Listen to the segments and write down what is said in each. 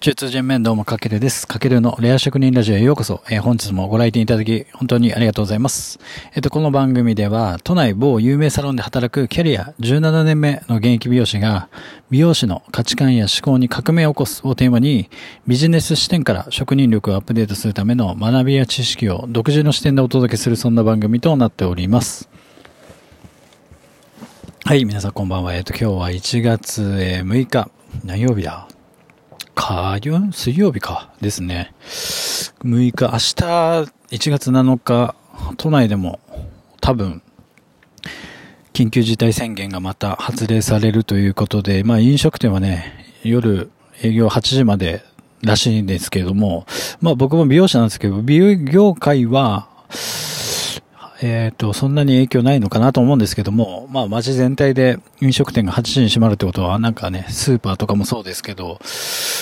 中通人面どうもかけるです。かけるのレア職人ラジオへようこそ。えー、本日もご来店いただき、本当にありがとうございます。えっ、と、この番組では、都内某有名サロンで働くキャリア17年目の現役美容師が、美容師の価値観や思考に革命を起こすをテーマに、ビジネス視点から職人力をアップデートするための学びや知識を独自の視点でお届けするそんな番組となっております。はい、皆さんこんばんは。えっ、と、今日は1月6日、何曜日だ？火曜水曜日か。ですね。6日、明日、1月7日、都内でも多分、緊急事態宣言がまた発令されるということで、まあ飲食店はね、夜営業8時までらしいんですけれども、まあ僕も美容師なんですけど、美容業界は、えっ、ー、と、そんなに影響ないのかなと思うんですけども、まあ街全体で飲食店が8時に閉まるってことは、なんかね、スーパーとかもそうですけど、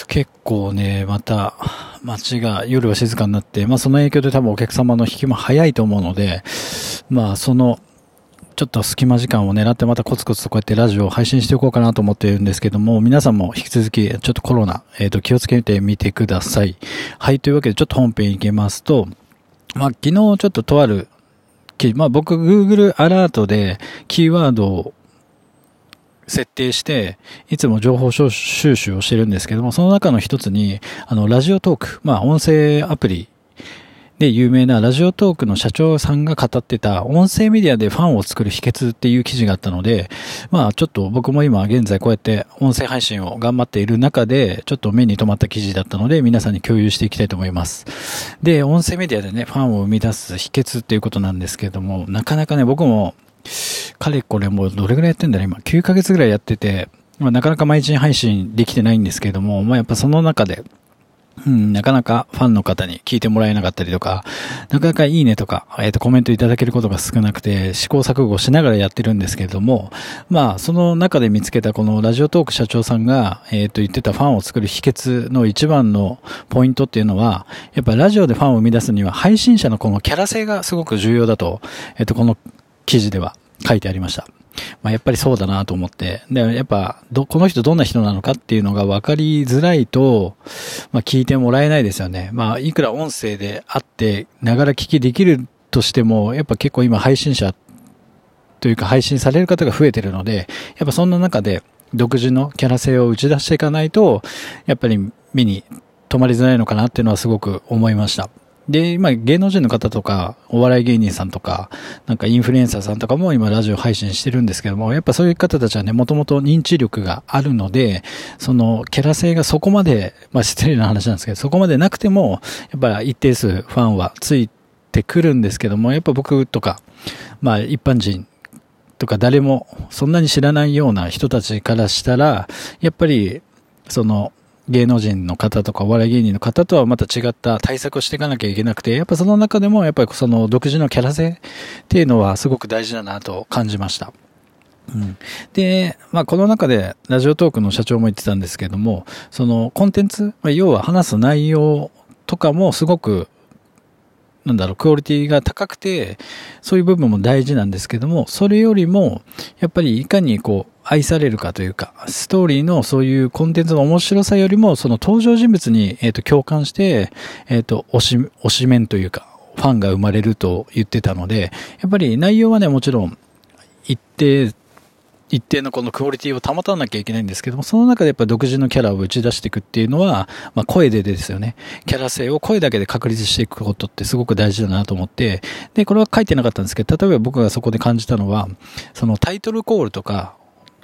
結構ね、また街が夜は静かになって、まあその影響で多分お客様の引きも早いと思うので、まあその、ちょっと隙間時間を狙ってまたコツコツとこうやってラジオを配信していこうかなと思っているんですけども、皆さんも引き続きちょっとコロナ、えっ、ー、と気をつけてみてください。はい、というわけでちょっと本編いきますと、まあ昨日ちょっととあるまあ僕 Google アラートでキーワードを設定して、いつも情報収集をしてるんですけども、その中の一つに、あの、ラジオトーク、まあ音声アプリで有名なラジオトークの社長さんが語ってた音声メディアでファンを作る秘訣っていう記事があったので、まあちょっと僕も今現在こうやって音声配信を頑張っている中で、ちょっと目に留まった記事だったので皆さんに共有していきたいと思います。で、音声メディアでね、ファンを生み出す秘訣っていうことなんですけれども、なかなかね、僕も、かれこれもうどれぐらいやってんだろう今、9ヶ月ぐらいやってて、まあ、なかなか毎日配信できてないんですけれども、まあやっぱその中で、うん、なかなかファンの方に聞いてもらえなかったりとか、なかなかいいねとか、えっ、ー、と、コメントいただけることが少なくて、試行錯誤しながらやってるんですけれども、まあ、その中で見つけたこのラジオトーク社長さんが、えっ、ー、と、言ってたファンを作る秘訣の一番のポイントっていうのは、やっぱラジオでファンを生み出すには、配信者のこのキャラ性がすごく重要だと、えっ、ー、と、この記事では書いてありました。まあ、やっぱりそうだなと思って。で、やっぱ、ど、この人どんな人なのかっていうのが分かりづらいと、まあ、聞いてもらえないですよね。まあ、いくら音声であって、ながら聞きできるとしても、やっぱ結構今配信者というか配信される方が増えてるので、やっぱそんな中で独自のキャラ性を打ち出していかないと、やっぱり目に留まりづらいのかなっていうのはすごく思いました。で、今芸能人の方とか、お笑い芸人さんとか、なんかインフルエンサーさんとかも今ラジオ配信してるんですけども、やっぱそういう方たちはね、もともと認知力があるので、そのキャラ性がそこまで、まあ失礼な話なんですけど、そこまでなくても、やっぱ一定数ファンはついてくるんですけども、やっぱ僕とか、まあ一般人とか誰もそんなに知らないような人たちからしたら、やっぱり、その、芸能人の方とかお笑い芸人の方とはまた違った対策をしていかなきゃいけなくて、やっぱその中でもやっぱりその独自のキャラ性っていうのはすごく大事だなと感じました。うん、で、まあこの中でラジオトークの社長も言ってたんですけども、そのコンテンツ、まあ、要は話す内容とかもすごくなんだろう、クオリティが高くて、そういう部分も大事なんですけども、それよりも、やっぱりいかにこう、愛されるかというか、ストーリーのそういうコンテンツの面白さよりも、その登場人物に、えっ、ー、と、共感して、えっ、ー、と、推し、推し面というか、ファンが生まれると言ってたので、やっぱり内容はね、もちろん、一定一定のこのクオリティを保たなきゃいけないんですけども、その中でやっぱ独自のキャラを打ち出していくっていうのは、まあ声でですよね。キャラ性を声だけで確立していくことってすごく大事だなと思って、で、これは書いてなかったんですけど、例えば僕がそこで感じたのは、そのタイトルコールとか、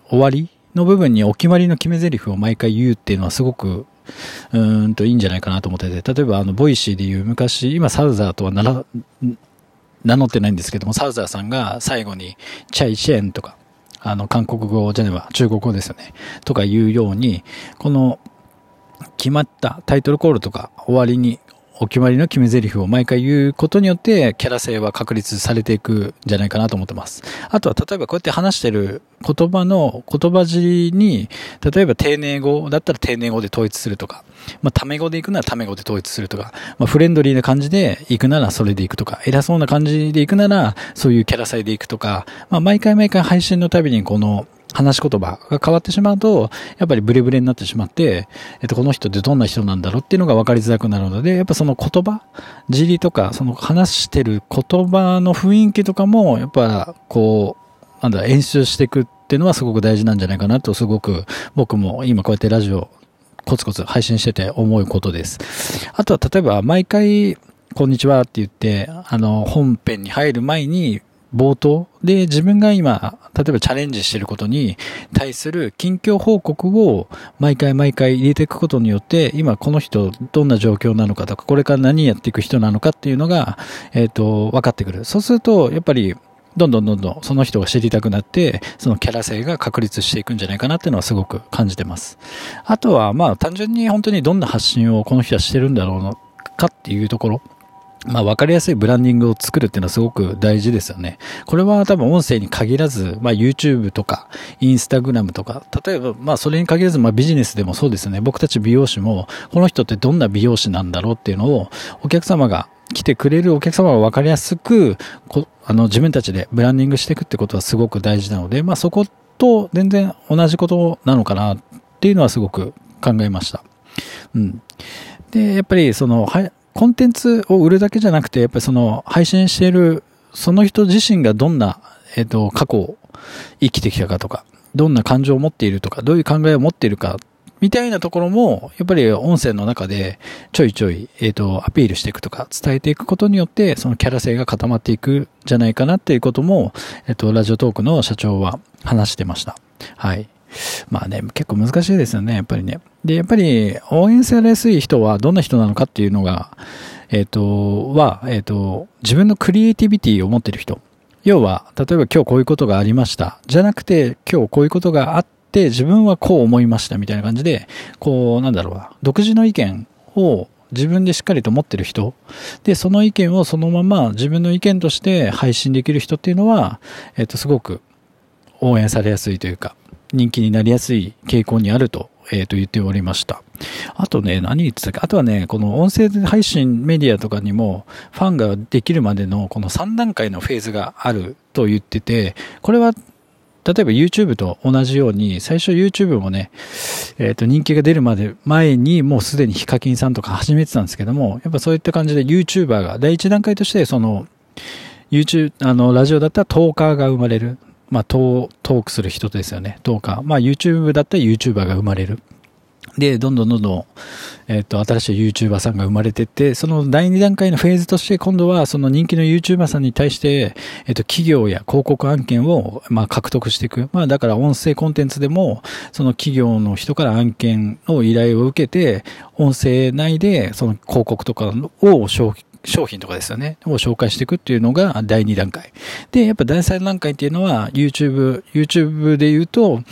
終わりの部分にお決まりの決め台詞を毎回言うっていうのはすごくうんといいんじゃないかなと思ってて、例えばあの、ボイシーでいう昔、今サウザーとはなら、名乗ってないんですけども、サウザーさんが最後に、再見とか、あの、韓国語じゃねえや中国語ですよね。とか言うように、この、決まったタイトルコールとか終わりにお決まりの決め台詞を毎回言うことによって、キャラ性は確立されていくんじゃないかなと思ってます。あとは、例えばこうやって話してる言葉の言葉尻に、例えば丁寧語だったら丁寧語で統一するとか、まあ、タメ語で行くならタメ語で統一するとか、まあ、フレンドリーな感じで行くならそれで行くとか、偉そうな感じで行くなら、そういうキャラ性で行くとか、まあ、毎回毎回配信のたびにこの、話し言葉が変わってしまうと、やっぱりブレブレになってしまって、えっと、この人ってどんな人なんだろうっていうのが分かりづらくなるので、やっぱその言葉、尻とか、その話してる言葉の雰囲気とかも、やっぱ、こう、なんだ、演習していくっていうのはすごく大事なんじゃないかなと、すごく僕も今こうやってラジオコツコツ配信してて思うことです。あとは例えば毎回、こんにちはって言って、あの、本編に入る前に、冒頭で自分が今、例えばチャレンジしてることに対する近況報告を毎回毎回入れていくことによって、今この人どんな状況なのかとか、これから何やっていく人なのかっていうのが、えっ、ー、と、分かってくる。そうすると、やっぱり、どんどんどんどんその人が知りたくなって、そのキャラ性が確立していくんじゃないかなっていうのはすごく感じてます。あとは、まあ単純に本当にどんな発信をこの人はしてるんだろうかっていうところ。まあ、わかりやすいブランディングを作るっていうのはすごく大事ですよね。これは多分音声に限らず、まあ、YouTube とか、Instagram とか、例えば、まあ、それに限らず、まあ、ビジネスでもそうですよね。僕たち美容師も、この人ってどんな美容師なんだろうっていうのを、お客様が来てくれるお客様がわかりやすく、あの、自分たちでブランディングしていくってことはすごく大事なので、まあ、そこと全然同じことなのかなっていうのはすごく考えました。うん。で、やっぱりその、はい、コンテンツを売るだけじゃなくて、やっぱりその配信しているその人自身がどんな、えっ、と、過去を生きてきたかとか、どんな感情を持っているとか、どういう考えを持っているか、みたいなところも、やっぱり音声の中でちょいちょい、えっ、と、アピールしていくとか、伝えていくことによって、そのキャラ性が固まっていくんじゃないかなっていうことも、えっ、と、ラジオトークの社長は話してました。はい。まあね、結構難しいですよね、やっぱりね。で、やっぱり応援されやすい人はどんな人なのかっていうのが、えっ、ー、と、は、えっ、ー、と、自分のクリエイティビティを持ってる人。要は、例えば今日こういうことがありました。じゃなくて、今日こういうことがあって、自分はこう思いましたみたいな感じで、こう、なんだろうな、独自の意見を自分でしっかりと持ってる人。で、その意見をそのまま自分の意見として配信できる人っていうのは、えっ、と、すごく応援されやすいというか、人気になりやすい傾向にあると、えっ、ー、と言っておりました。あとね、何言ってたっけあとはね、この音声配信メディアとかにも、ファンができるまでのこの3段階のフェーズがあると言ってて、これは例えば YouTube と同じように、最初 YouTube もね、えっ、ー、と、人気が出るまで前にもうすでにヒカキンさんとか始めてたんですけども、やっぱそういった感じで YouTuber が第一段階として、その、YouTube、あの、ラジオだったらトーカーが生まれる。まあ、トークする人ですよね。トーカー。まあ、YouTube だったら YouTuber が生まれる。で、どんどんどんどん、えっ、と、新しい YouTuber さんが生まれてって、その第2段階のフェーズとして、今度はその人気の YouTuber さんに対して、えっ、と、企業や広告案件を、まあ、獲得していく。まあ、だから音声コンテンツでも、その企業の人から案件の依頼を受けて、音声内で、その広告とかを消費商品とかですよね、を紹介していくっていうのが第2段階。で、やっぱ第3段階っていうのは YouTube、YouTube で言うと、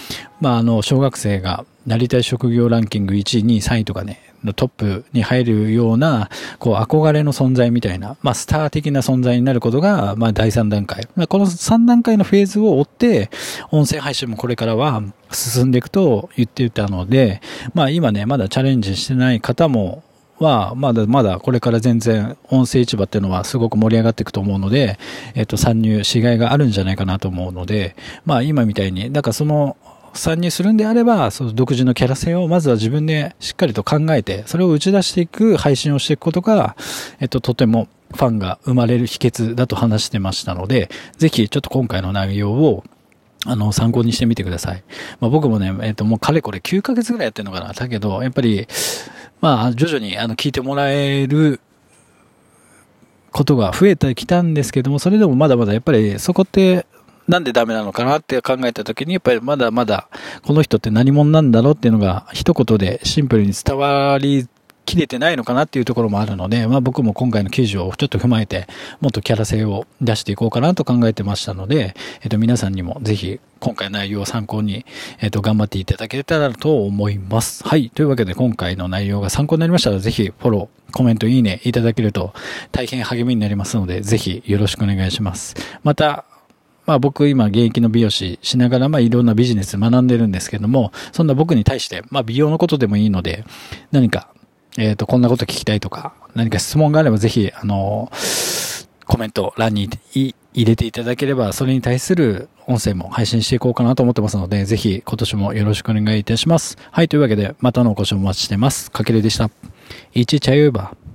まあ、あの、小学生がなりたい職業ランキング1位、2位、3位とかね、のトップに入るような、こう、憧れの存在みたいな、まあ、スター的な存在になることが、まあ、第3段階。この3段階のフェーズを追って、音声配信もこれからは進んでいくと言っていたので、まあ、今ね、まだチャレンジしてない方も、は、まだまだこれから全然音声市場っていうのはすごく盛り上がっていくと思うので、えっと、参入しがいがあるんじゃないかなと思うので、まあ今みたいに、だからその、参入するんであれば、その独自のキャラ性をまずは自分でしっかりと考えて、それを打ち出していく配信をしていくことが、えっと、とてもファンが生まれる秘訣だと話してましたので、ぜひちょっと今回の内容をあの、参考にしてみてください。まあ、僕もね、えっ、と、もうかれこれ9ヶ月ぐらいやってるのかな。だけど、やっぱり、まあ、徐々にあの聞いてもらえることが増えてきたんですけども、それでもまだまだやっぱりそこってなんでダメなのかなって考えた時に、やっぱりまだまだこの人って何者なんだろうっていうのが一言でシンプルに伝わり切れてないのかなっていうところもあるので、まあ僕も今回の記事をちょっと踏まえて、もっとキャラ性を出していこうかなと考えてましたので、えっと皆さんにもぜひ今回の内容を参考に、えっと頑張っていただけたらと思います。はい。というわけで今回の内容が参考になりましたら、ぜひフォロー、コメント、いいねいただけると大変励みになりますので、ぜひよろしくお願いします。また、まあ僕今現役の美容師しながらまあいろんなビジネス学んでるんですけども、そんな僕に対してまあ美容のことでもいいので、何かえっ、ー、と、こんなこと聞きたいとか、何か質問があればぜひ、あの、コメント欄に入れていただければ、それに対する音声も配信していこうかなと思ってますので、ぜひ今年もよろしくお願いいたします。はい、というわけで、またのお越しをお待ちしてます。かけるでした。一チャユーバー。